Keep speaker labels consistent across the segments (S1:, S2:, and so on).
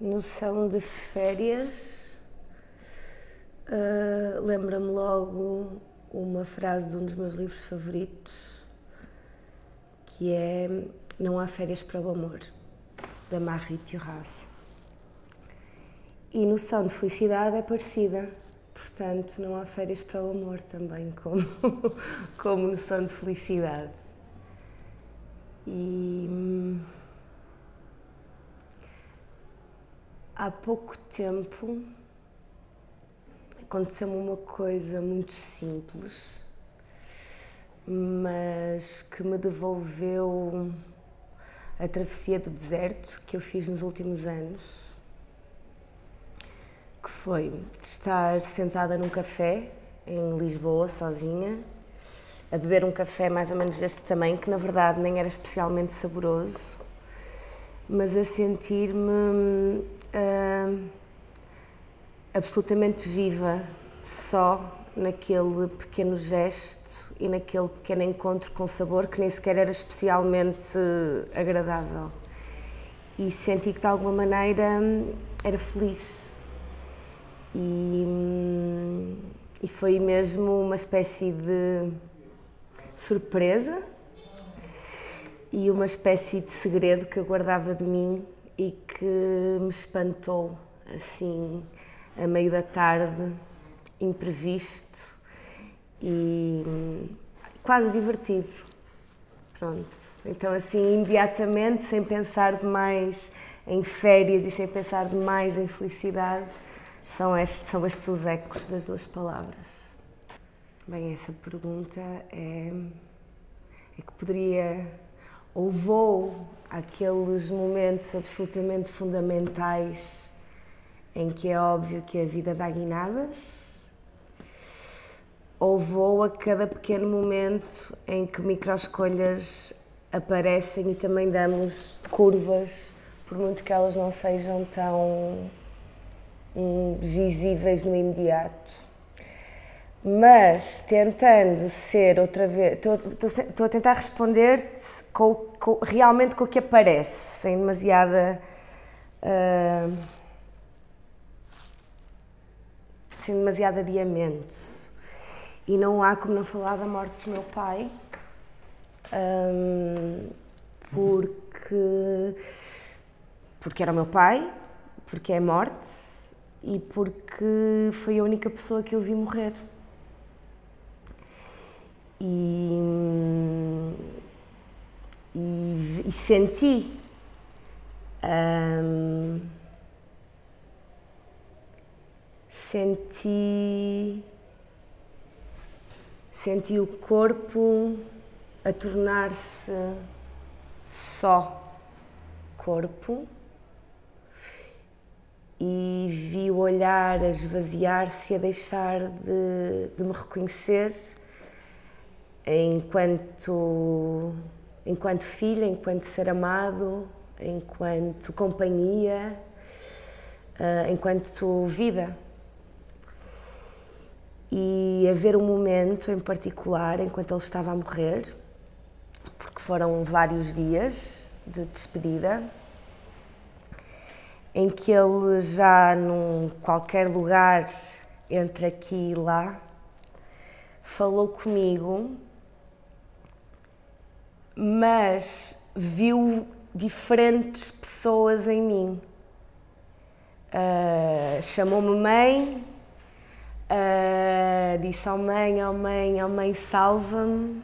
S1: noção de férias, uh, lembra-me logo uma frase de um dos meus livros favoritos, que é Não há férias para o amor, da Marie Thuras. E noção de felicidade é parecida, portanto, não há férias para o amor também, como, como noção de felicidade. E hum, há pouco tempo aconteceu-me uma coisa muito simples, mas que me devolveu a travessia do deserto que eu fiz nos últimos anos, que foi estar sentada num café em Lisboa, sozinha, a beber um café mais ou menos deste tamanho, que na verdade nem era especialmente saboroso, mas a sentir-me uh, absolutamente viva só naquele pequeno gesto e naquele pequeno encontro com sabor que nem sequer era especialmente agradável. E senti que de alguma maneira era feliz. E, e foi mesmo uma espécie de surpresa e uma espécie de segredo que eu guardava de mim e que me espantou assim a meio da tarde, imprevisto e quase divertido. Pronto. Então, assim, imediatamente, sem pensar demais em férias e sem pensar demais em felicidade, são estes, são estes os ecos das duas palavras. Bem, essa pergunta é, é que poderia ou vou àqueles momentos absolutamente fundamentais em que é óbvio que a vida dá guinadas, ou vou a cada pequeno momento em que microescolhas aparecem e também damos curvas, por muito que elas não sejam tão hum, visíveis no imediato. Mas tentando ser outra vez, estou a tentar responder-te com, com, realmente com o que aparece, sem demasiada. Uh, sem demasiado adiamento. E não há como não falar da morte do meu pai, um, porque, porque era o meu pai, porque é morte e porque foi a única pessoa que eu vi morrer. E, e, e senti. Um, senti senti o corpo a tornar-se só corpo e vi o olhar a esvaziar-se a deixar de, de me reconhecer enquanto enquanto filha, enquanto ser amado, enquanto companhia, uh, enquanto vida. E haver um momento em particular enquanto ele estava a morrer, porque foram vários dias de despedida, em que ele já num qualquer lugar entre aqui e lá falou comigo, mas viu diferentes pessoas em mim. Uh, Chamou-me mãe, Uh, disse ao oh mãe, ao oh mãe, ao oh mãe, salva-me.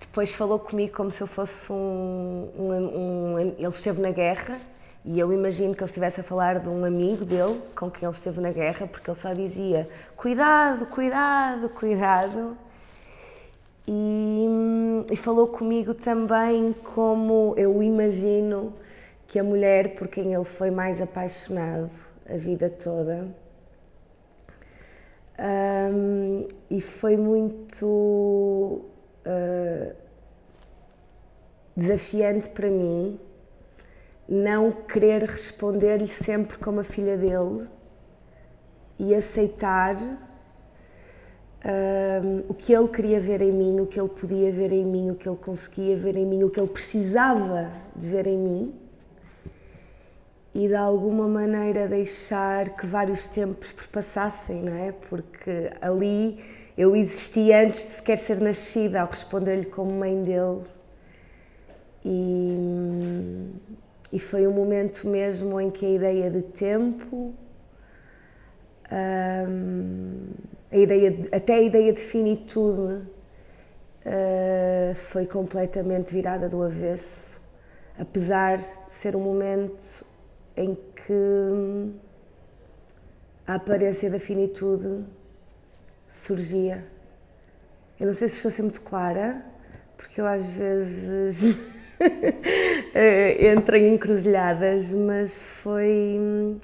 S1: Depois falou comigo como se eu fosse um, um, um, Ele esteve na guerra e eu imagino que ele estivesse a falar de um amigo dele com quem ele esteve na guerra, porque ele só dizia cuidado, cuidado, cuidado. E, e falou comigo também como eu imagino que a mulher por quem ele foi mais apaixonado a vida toda. Um, e foi muito uh, desafiante para mim não querer responder-lhe sempre como a filha dele e aceitar um, o que ele queria ver em mim, o que ele podia ver em mim, o que ele conseguia ver em mim, o que ele precisava de ver em mim e de alguma maneira deixar que vários tempos passassem, não é? Porque ali eu existi antes de sequer ser nascida, ao responder-lhe como mãe dele. E, e foi um momento mesmo em que a ideia de tempo, um, a ideia de, até a ideia de finitude, uh, foi completamente virada do avesso, apesar de ser um momento em que a aparência da finitude surgia. Eu não sei se estou a ser muito clara, porque eu às vezes entro em encruzilhadas, mas foi.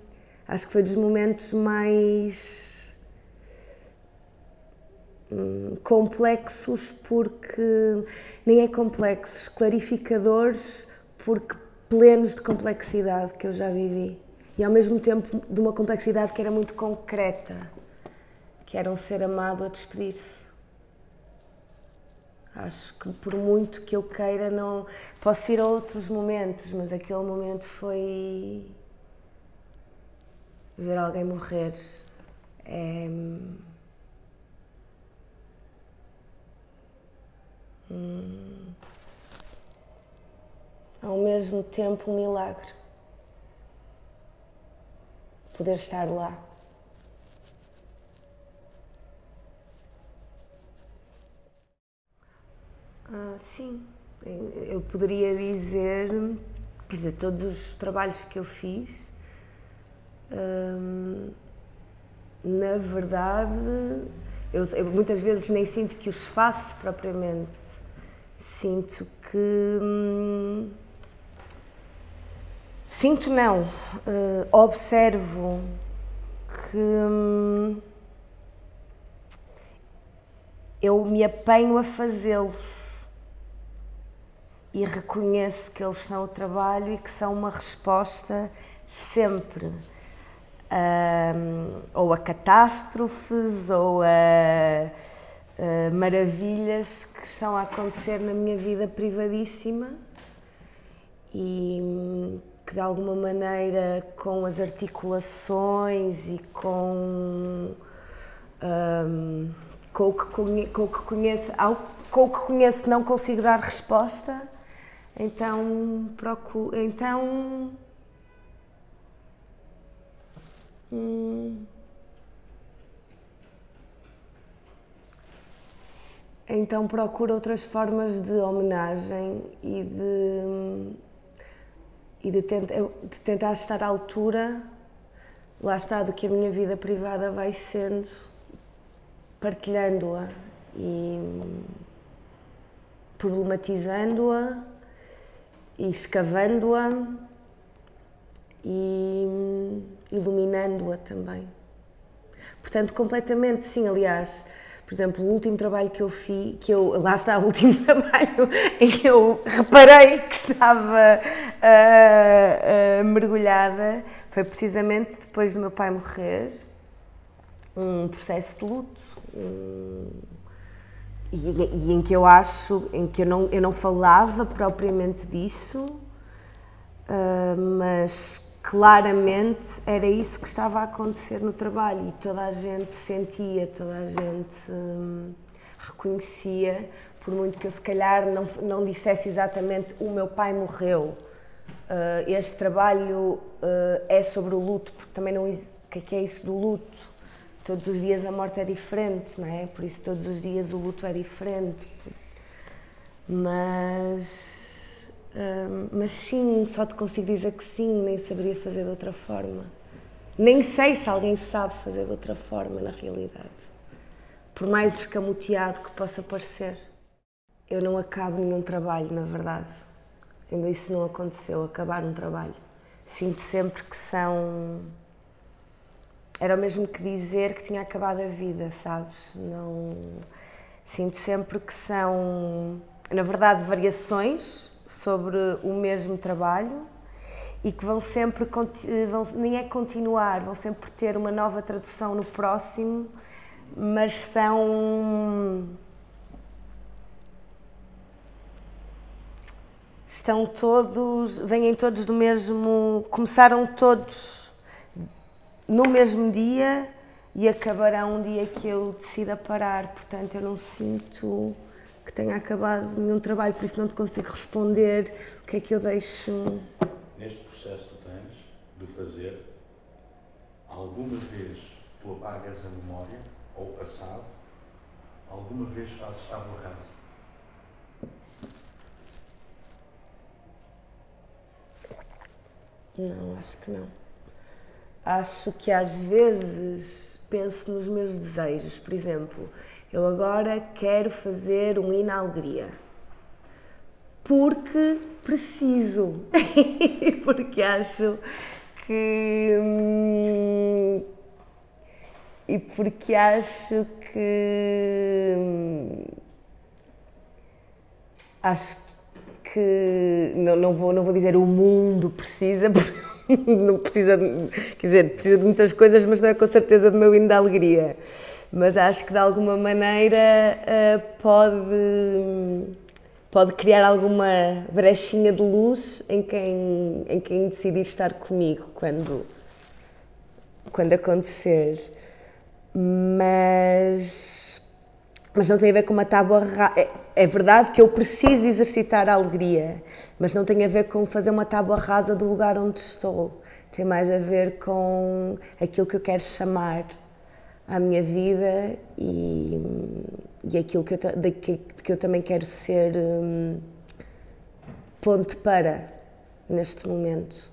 S1: Acho que foi dos momentos mais hum, complexos, porque nem é complexos, clarificadores, porque plenos de complexidade que eu já vivi. E ao mesmo tempo de uma complexidade que era muito concreta, que era um ser amado a despedir-se. Acho que por muito que eu queira, não. Posso ir a outros momentos, mas aquele momento foi. Ver alguém morrer. É. Hum ao mesmo tempo um milagre. Poder estar lá. Ah, sim, eu poderia dizer, quer dizer, todos os trabalhos que eu fiz, hum, na verdade, eu, eu, muitas vezes nem sinto que os faço propriamente. Sinto que. Hum, Sinto não, uh, observo que hum, eu me apenho a fazê-los e reconheço que eles são o trabalho e que são uma resposta sempre um, ou a catástrofes ou a, a maravilhas que estão a acontecer na minha vida privadíssima e hum, que de alguma maneira com as articulações e com, um, com, o que conheço, com o que conheço, ao, com o que conheço não consigo dar resposta, então procuro, então então procuro outras formas de homenagem e de e de, tenta, de tentar estar à altura, lá está, do que a minha vida privada vai sendo, partilhando-a e problematizando-a e escavando-a e iluminando-a também. Portanto, completamente sim, aliás, por exemplo, o último trabalho que eu fiz, que eu, lá está o último trabalho em que eu reparei que estava uh, uh, mergulhada, foi precisamente depois do meu pai morrer, um processo de luto. Um, e, e, em que eu acho, em que eu não, eu não falava propriamente disso, uh, mas claramente era isso que estava a acontecer no trabalho e toda a gente sentia, toda a gente hum, reconhecia, por muito que eu se calhar não, não dissesse exatamente o meu pai morreu. Uh, este trabalho uh, é sobre o luto, porque também não. O que é, que é isso do luto? Todos os dias a morte é diferente, não é? Por isso, todos os dias o luto é diferente. Mas mas sim, só te consigo dizer que sim, nem saberia fazer de outra forma. Nem sei se alguém sabe fazer de outra forma na realidade. Por mais escamoteado que possa parecer. Eu não acabo nenhum trabalho, na verdade. Ainda isso não aconteceu, acabar um trabalho. Sinto sempre que são. Era o mesmo que dizer que tinha acabado a vida, sabes? Não. Sinto sempre que são, na verdade, variações sobre o mesmo trabalho e que vão sempre, vão, nem é continuar, vão sempre ter uma nova tradução no próximo, mas são estão todos, vêm todos do mesmo, começaram todos no mesmo dia e acabará um dia que eu decida parar. Portanto, eu não sinto que tenha acabado nenhum trabalho, por isso não te consigo responder o que é que eu deixo.
S2: Neste processo que tu tens de fazer, alguma vez tu apagas a memória ou o passado? Alguma vez fazes tábua rasa?
S1: Não, acho que não. Acho que às vezes penso nos meus desejos. Por exemplo, eu agora quero fazer um hino à alegria. Porque preciso. porque acho que. Hum, e porque acho que. Hum, acho que. Não, não, vou, não vou dizer o mundo precisa, não precisa, quer dizer, precisa de muitas coisas, mas não é com certeza do meu hino da alegria mas acho que de alguma maneira uh, pode, pode criar alguma brechinha de luz em quem, em quem decidir estar comigo quando, quando acontecer. Mas, mas não tem a ver com uma tábua rasa. É, é verdade que eu preciso exercitar a alegria, mas não tem a ver com fazer uma tábua rasa do lugar onde estou. Tem mais a ver com aquilo que eu quero chamar à minha vida e, e aquilo que eu, de, que, que, eu também quero ser um, ponte para neste momento.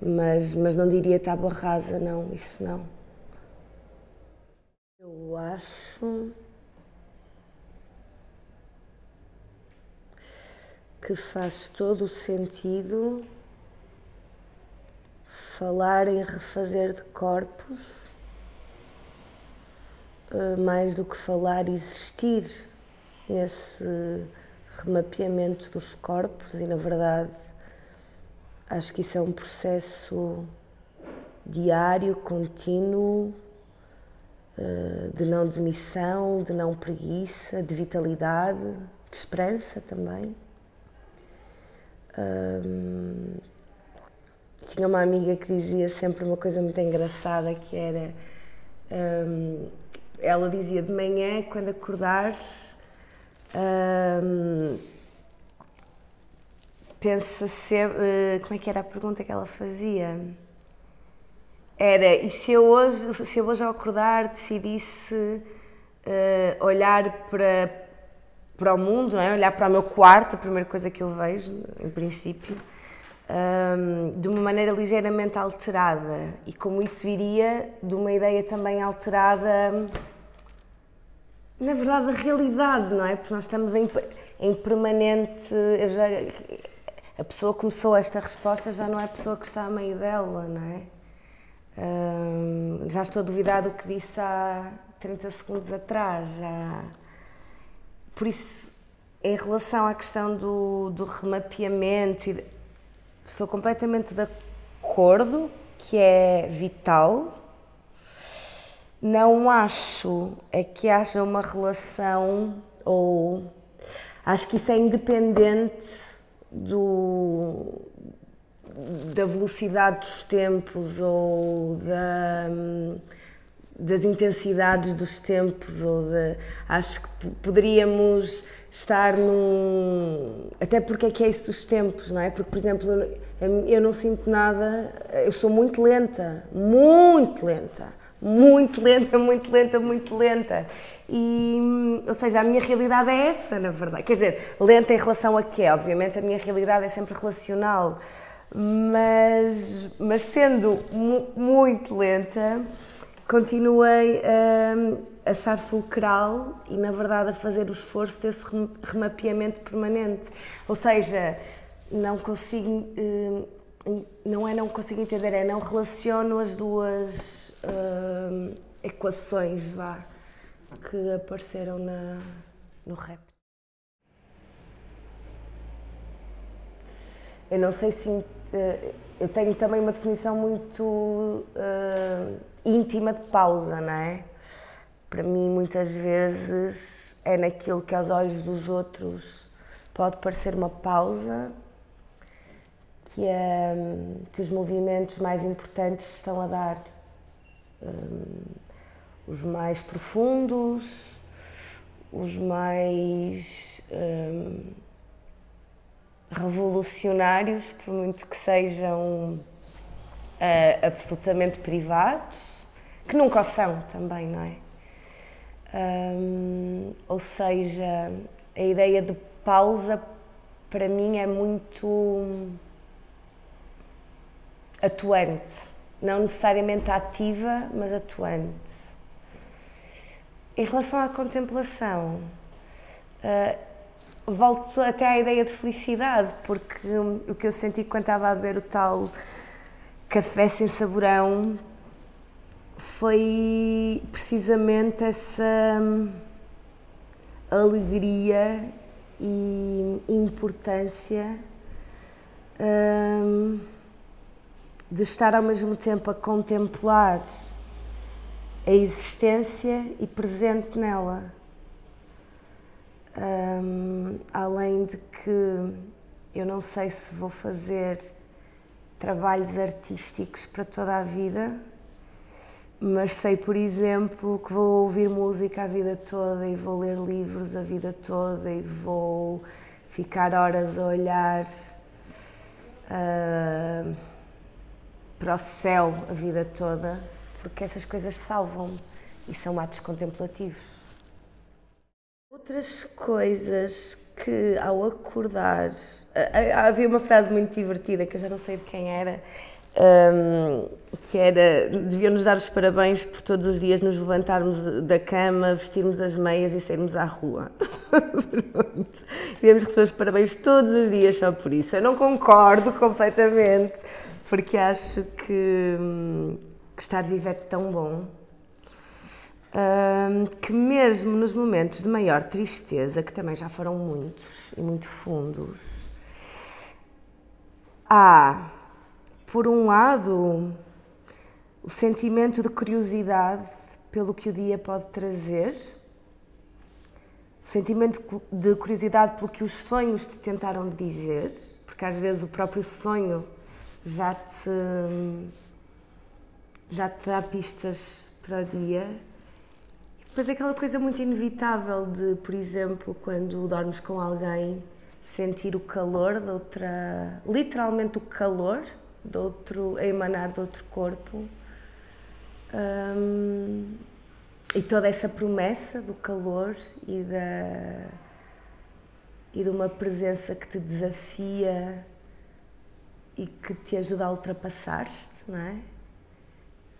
S1: Mas, mas não diria tábua rasa, não, isso não. Eu acho que faz todo o sentido falar em refazer de corpos mais do que falar, existir nesse remapeamento dos corpos e, na verdade, acho que isso é um processo diário, contínuo, eh, de não demissão, de não preguiça, de vitalidade, de esperança também. tinha uma amiga que dizia sempre uma coisa muito engraçada que era ela dizia de manhã, quando acordares, hum, pensa sempre. Uh, como é que era a pergunta que ela fazia? Era, e se eu hoje, se eu hoje ao acordar decidisse uh, olhar para, para o mundo, não é? olhar para o meu quarto, a primeira coisa que eu vejo, em princípio, um, de uma maneira ligeiramente alterada e como isso viria de uma ideia também alterada, na verdade, da realidade, não é? Porque nós estamos em, em permanente. Já, a pessoa começou esta resposta já não é a pessoa que está a meio dela, não é? Um, já estou a duvidar do que disse há 30 segundos atrás. Já... Por isso, em relação à questão do, do remapeamento Estou completamente de acordo que é vital. Não acho é que haja uma relação ou acho que isso é independente do, da velocidade dos tempos ou da, das intensidades dos tempos ou de, acho que poderíamos estar num. Até porque é que é isso dos tempos, não é? Porque, por exemplo, eu não sinto nada, eu sou muito lenta, muito lenta, muito lenta, muito lenta, muito lenta. E, ou seja, a minha realidade é essa, na verdade. Quer dizer, lenta em relação a quê? Obviamente a minha realidade é sempre relacional, mas, mas sendo muito lenta, continuei a achar fulcral e, na verdade, a fazer o esforço desse remapeamento permanente. Ou seja, não consigo. Eh, não é não consigo entender, é não relaciono as duas uh, equações vá, que apareceram na, no rap. Eu não sei se. Uh, eu tenho também uma definição muito íntima de pausa, não é? Para mim, muitas vezes, é naquilo que aos olhos dos outros pode parecer uma pausa, que, é, que os movimentos mais importantes estão a dar. Um, os mais profundos, os mais um, revolucionários, por muito que sejam uh, absolutamente privados, que nunca o são também, não é? Ou seja, a ideia de pausa para mim é muito atuante, não necessariamente ativa, mas atuante. Em relação à contemplação, uh, volto até à ideia de felicidade, porque o que eu senti quando estava a beber o tal café sem saborão foi precisamente essa hum, alegria e importância hum, de estar ao mesmo tempo a contemplar a existência e presente nela. Um, além de que eu não sei se vou fazer trabalhos artísticos para toda a vida, mas sei, por exemplo, que vou ouvir música a vida toda e vou ler livros a vida toda e vou ficar horas a olhar uh, para o céu a vida toda, porque essas coisas salvam-me e são atos contemplativos. Outras coisas que ao acordar. Havia uma frase muito divertida que eu já não sei de quem era, um, que era deviam nos dar os parabéns por todos os dias nos levantarmos da cama, vestirmos as meias e sairmos à rua. Devíamos receber os parabéns todos os dias só por isso. Eu não concordo completamente, porque acho que, hum, que estar vivo é tão bom. Um, que mesmo nos momentos de maior tristeza, que também já foram muitos e muito fundos, há por um lado, o sentimento de curiosidade pelo que o dia pode trazer, o sentimento de curiosidade pelo que os sonhos te tentaram dizer, porque às vezes o próprio sonho já te, já te dá pistas para o dia. E depois aquela coisa muito inevitável de, por exemplo, quando dormes com alguém, sentir o calor de outra. literalmente o calor de outro, a emanar de outro corpo. E toda essa promessa do calor e da e de uma presença que te desafia e que te ajuda a ultrapassar-te, não é?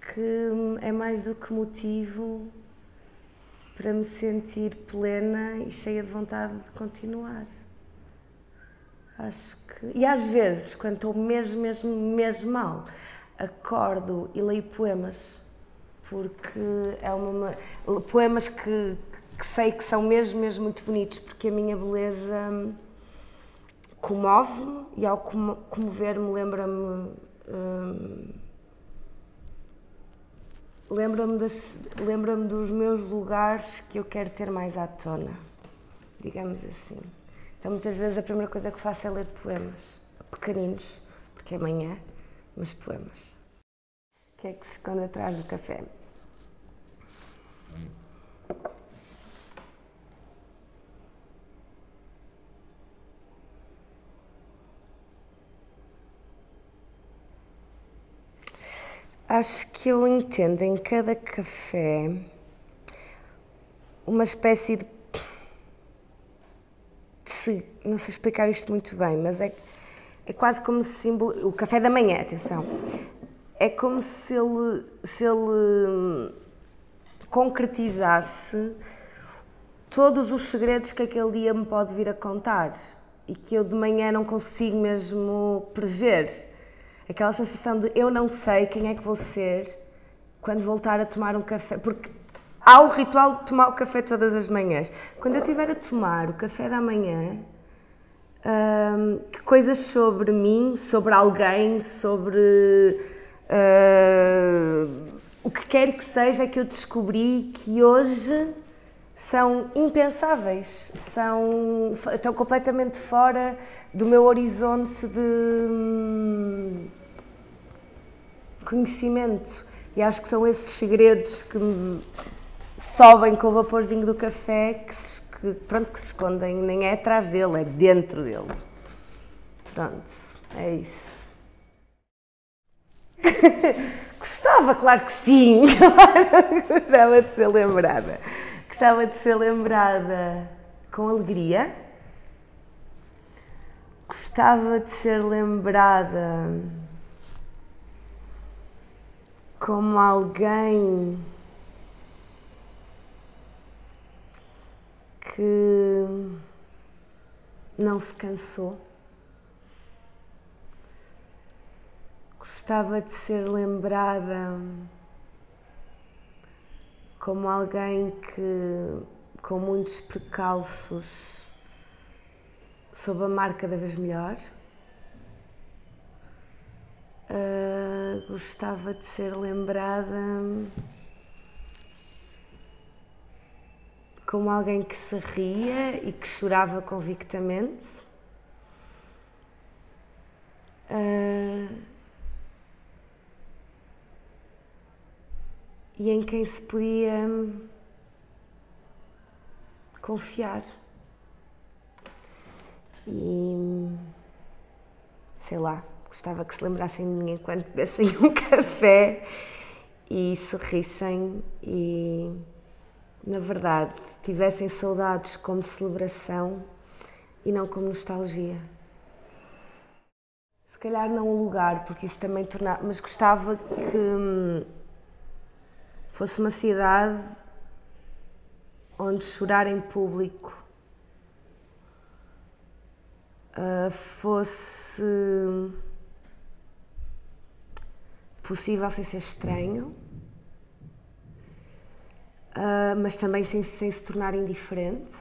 S1: Que é mais do que motivo para me sentir plena e cheia de vontade de continuar. Acho que. E às vezes, quando estou mesmo, mesmo, mesmo mal, acordo e leio poemas. Porque é uma. Poemas que, que sei que são mesmo, mesmo muito bonitos, porque a minha beleza comove-me e ao comover-me lembra-me. Hum, lembra-me lembra dos meus lugares que eu quero ter mais à tona, digamos assim. Então, muitas vezes, a primeira coisa que faço é ler poemas, pequeninos, porque é manhã, mas poemas. O que é que se esconde atrás do café? Acho que eu entendo em cada café uma espécie de não sei explicar isto muito bem, mas é, é quase como se o café da manhã, atenção, é como se ele, se ele hum, concretizasse todos os segredos que aquele dia me pode vir a contar e que eu de manhã não consigo mesmo prever. Aquela sensação de eu não sei quem é que vou ser quando voltar a tomar um café, porque há o ritual de tomar o café todas as manhãs. Quando eu estiver a tomar o café da manhã, hum, que coisas sobre mim, sobre alguém, sobre uh, o que quer que seja que eu descobri que hoje são impensáveis, são, estão completamente fora do meu horizonte de hum, conhecimento. E acho que são esses segredos que me sobem com o vaporzinho do café que se, que, pronto, que se escondem, nem é atrás dele, é dentro dele. Pronto, é isso. Gostava, claro que sim. Gostava de ser lembrada. Gostava de ser lembrada com alegria. Gostava de ser lembrada como alguém que não se cansou. Gostava de ser lembrada como alguém que, com muitos precalços, soube amar cada vez melhor. Uh, gostava de ser lembrada como alguém que se ria e que chorava convictamente. Uh, e em quem se podia confiar. E sei lá, gostava que se lembrassem de mim enquanto bebessem um café e sorrissem e, na verdade, tivessem saudades como celebração e não como nostalgia. Se calhar não o lugar, porque isso também tornava. Mas gostava que hum, fosse uma cidade onde chorar em público uh, fosse possível sem ser estranho, uh, mas também sem, sem se tornar indiferente.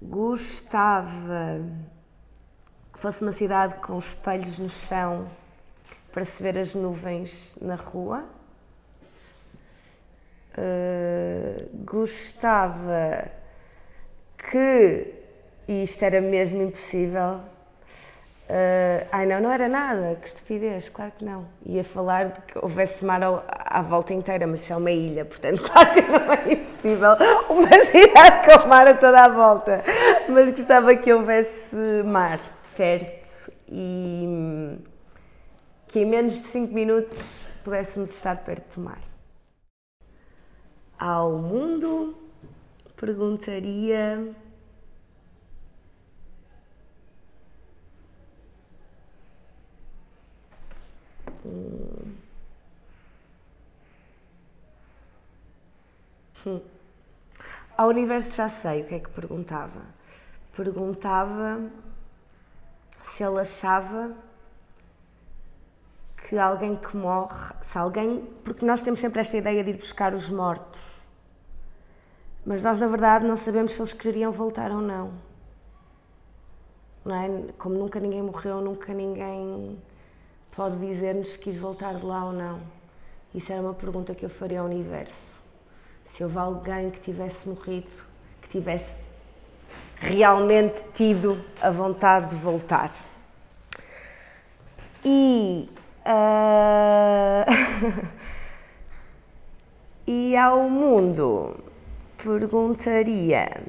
S1: Gostava que fosse uma cidade com espelhos no chão para se ver as nuvens na rua. Uh, gostava que, e isto era mesmo impossível, uh, ai não, não era nada, que estupidez, claro que não. Ia falar de que houvesse mar à, volta inteira, mas isso é uma ilha, portanto, claro que não é impossível uma cidade com mar a toda a volta. Mas gostava que houvesse mar perto e que em menos de 5 minutos pudéssemos estar perto do mar. Ao mundo perguntaria. Hum. Ao universo já sei o que é que perguntava. Perguntava se ele achava que alguém que morre, se alguém, porque nós temos sempre esta ideia de ir buscar os mortos, mas nós na verdade não sabemos se eles queriam voltar ou não. Não é? Como nunca ninguém morreu, nunca ninguém pode dizer-nos se quis voltar de lá ou não. Isso era uma pergunta que eu faria ao universo. Se houve alguém que tivesse morrido, que tivesse realmente tido a vontade de voltar. E Uh... e ao mundo perguntaria.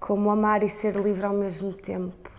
S1: Como amar e ser livre ao mesmo tempo.